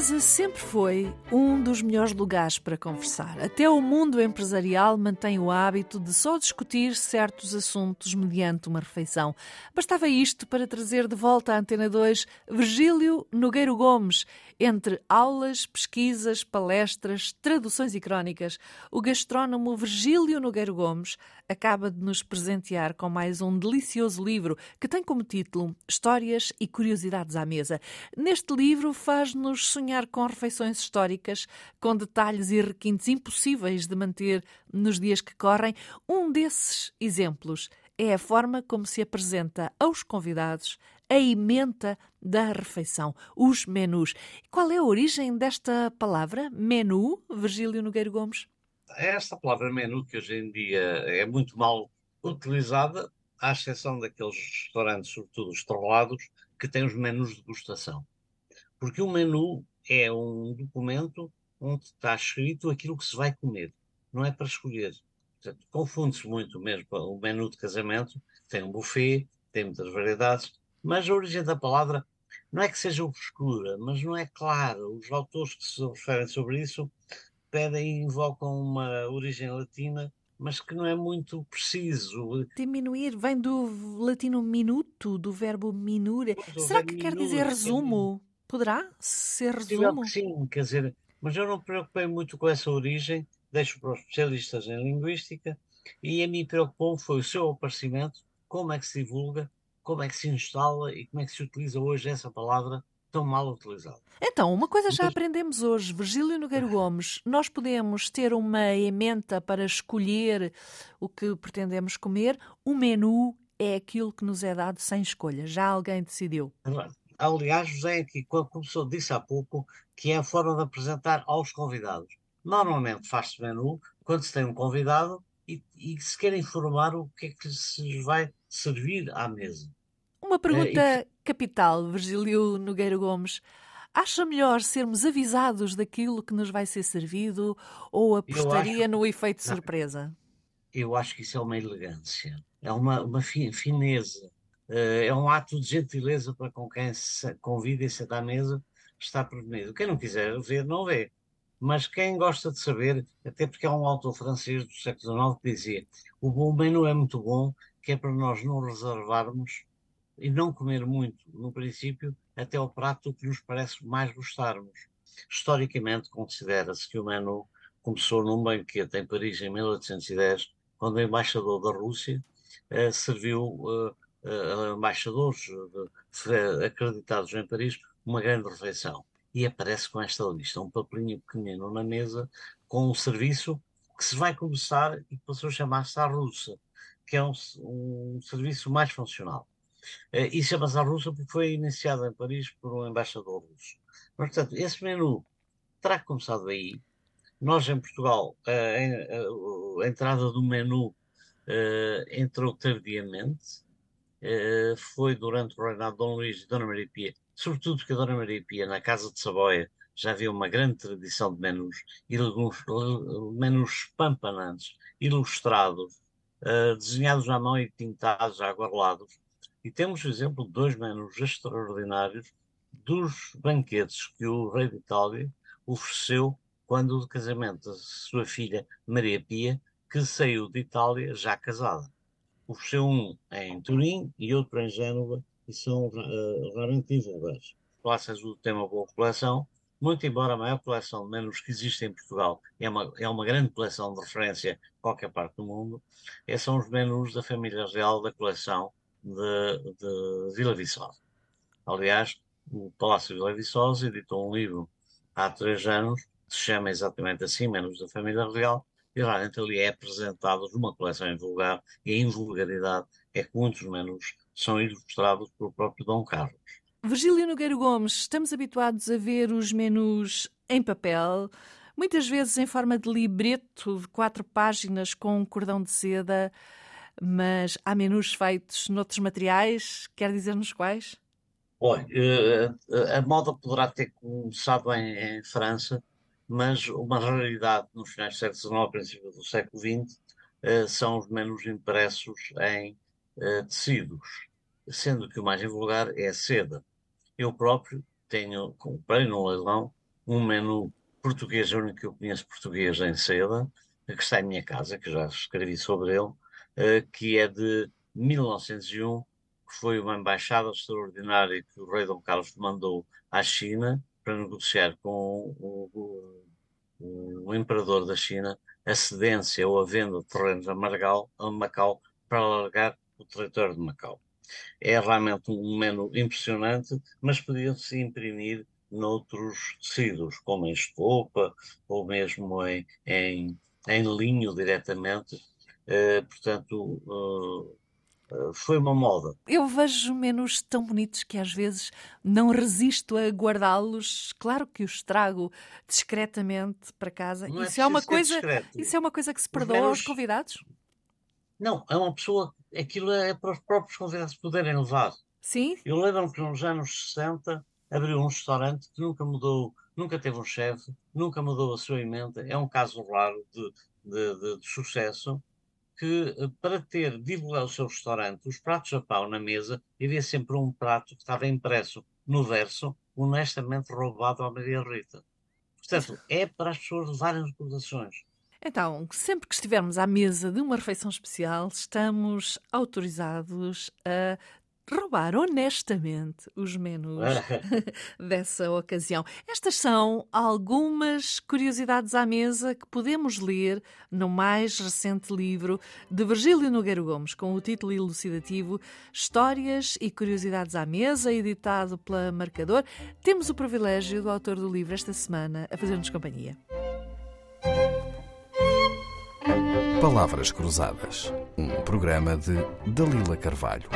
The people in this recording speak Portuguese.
A mesa sempre foi um dos melhores lugares para conversar. Até o mundo empresarial mantém o hábito de só discutir certos assuntos mediante uma refeição. Bastava isto para trazer de volta à Antena 2 Virgílio Nogueiro Gomes. Entre aulas, pesquisas, palestras, traduções e crónicas, o gastrónomo Virgílio Nogueiro Gomes acaba de nos presentear com mais um delicioso livro que tem como título Histórias e Curiosidades à Mesa. Neste livro faz-nos sonhar com refeições históricas, com detalhes e requintes impossíveis de manter nos dias que correm. Um desses exemplos é a forma como se apresenta aos convidados a emenda da refeição, os menus. Qual é a origem desta palavra, menu, Virgílio Nogueiro Gomes? Esta palavra menu, que hoje em dia é muito mal utilizada, à exceção daqueles restaurantes, sobretudo estrelados, que têm os menus de degustação. Porque o menu é um documento onde está escrito aquilo que se vai comer, não é para escolher. Confunde-se muito mesmo o menu de casamento, tem um buffet, tem muitas variedades, mas a origem da palavra não é que seja obscura, mas não é claro. Os autores que se referem sobre isso pedem e invocam uma origem latina, mas que não é muito preciso. Diminuir vem do latino minuto, do verbo minure. Será que quer dizer resumo? Poderá ser resumo? Sim, quer dizer, mas eu não me preocupei muito com essa origem, deixo para os especialistas em linguística, e a mim preocupou foi o seu aparecimento, como é que se divulga como é que se instala e como é que se utiliza hoje essa palavra tão mal utilizada. Então, uma coisa já aprendemos hoje, Virgílio Nogueiro Gomes, nós podemos ter uma emenda para escolher o que pretendemos comer, o menu é aquilo que nos é dado sem escolha, já alguém decidiu. Aliás, José, aqui começou, disse há pouco, que é a forma de apresentar aos convidados. Normalmente faz-se menu quando se tem um convidado e, e se quer informar o que é que se vai servir à mesa. Uma pergunta é, capital, Virgílio Nogueira Gomes. Acha melhor sermos avisados daquilo que nos vai ser servido ou apostaria acho, no efeito surpresa? Eu acho que isso é uma elegância, é uma, uma fineza, é um ato de gentileza para com quem se convida e senta à mesa, está prevenido. Quem não quiser ver, não vê. Mas quem gosta de saber, até porque há um autor francês do século XIX que dizia: o bom menu é muito bom, que é para nós não reservarmos e não comer muito no princípio até o prato que nos parece mais gostarmos. Historicamente, considera-se que o menu começou num banquete em Paris em 1810, quando o embaixador da Rússia eh, serviu uh, embaixadores uh, acreditados em Paris uma grande refeição. E aparece com esta lista, um papelinho pequenino na mesa, com um serviço que se vai começar e passou a chamar-se à russa, que é um, um serviço mais funcional. Uh, e chama-se a russa porque foi iniciado em Paris por um embaixador russo. Mas, portanto, esse menu terá começado aí. Nós, em Portugal, uh, a, a, entrada do menu uh, entrou tardiamente. Uh, foi durante o reinado de Dom Luís e Dona Maria Pia, sobretudo porque a Dona Maria Pia, na Casa de Saboia, já havia uma grande tradição de menus, menus espampanantes, ilustrados, desenhados à mão e pintados, aguarolados, e temos, por exemplo, dois menus extraordinários dos banquetes que o rei de Itália ofereceu quando o casamento da sua filha Maria Pia, que saiu de Itália já casada. Ofereceu um em Turim e outro em Génova, e são uh, realmente divulgados. Classe Azul tem uma boa coleção, muito embora a maior coleção de menus que existe em Portugal é uma, é uma grande coleção de referência em qualquer parte do mundo, esses são os menus da família real da coleção de, de Vila Viçosa. Aliás, o Palácio Vila Viçosa editou um livro há três anos, que se chama exatamente assim, Menos da Família Real, e realmente ali é apresentado numa coleção em vulgar, e a invulgaridade é que muitos menus são ilustrados pelo próprio Dom Carlos. Virgílio Nogueiro Gomes, estamos habituados a ver os menus em papel, muitas vezes em forma de libreto de quatro páginas com um cordão de seda mas há menus feitos noutros materiais, quer dizer-nos quais? Olha, eh, a moda poderá ter começado em, em, França, mas uma raridade nos finais do século XIX, princípio do século XX, uh, são os menus impressos em uh, tecidos, sendo que o mais invulgar é a seda. Eu próprio tenho, comprei no leilão, um menu português, o único que eu conheço português em seda, que está em minha casa, que já escrevi sobre ele, uh, que é de 1901, que foi uma embaixada extraordinária que o rei Dom Carlos mandou à China para negociar com o, o, o imperador da China a cedência ou a venda de terrenos a, Margal, a Macau para alargar o território de Macau. É realmente um menu impressionante, mas podia-se imprimir noutros tecidos, como em estopa ou mesmo em, em, em linho diretamente. Uh, portanto, uh, foi uma moda. Eu vejo menus tão bonitos que às vezes não resisto a guardá-los. Claro que os trago discretamente para casa. Não é isso é, uma coisa, discreto. isso é uma coisa que se perdoa menus... aos convidados? Não, é uma pessoa, aquilo é para os próprios convidados poderem levar. Sim. Eu lembro-me que nos anos 60 abriu um restaurante que nunca mudou, nunca teve um chefe, nunca mudou a sua emenda. É um caso raro de, de, de, de sucesso que eh, para ter divulgado o seu restaurante, os pratos a pau na mesa, havia sempre um prato que estava impresso no verso, honestamente roubado à Maria Rita. Portanto, é para as pessoas levarem recordações. Então, sempre que estivermos à mesa de uma refeição especial, estamos autorizados a roubar honestamente os menus dessa ocasião. Estas são algumas curiosidades à mesa que podemos ler no mais recente livro de Virgílio Nogueiro Gomes, com o título elucidativo Histórias e Curiosidades à Mesa, editado pela Marcador. Temos o privilégio do autor do livro esta semana a fazer-nos companhia. Palavras Cruzadas, um programa de Dalila Carvalho.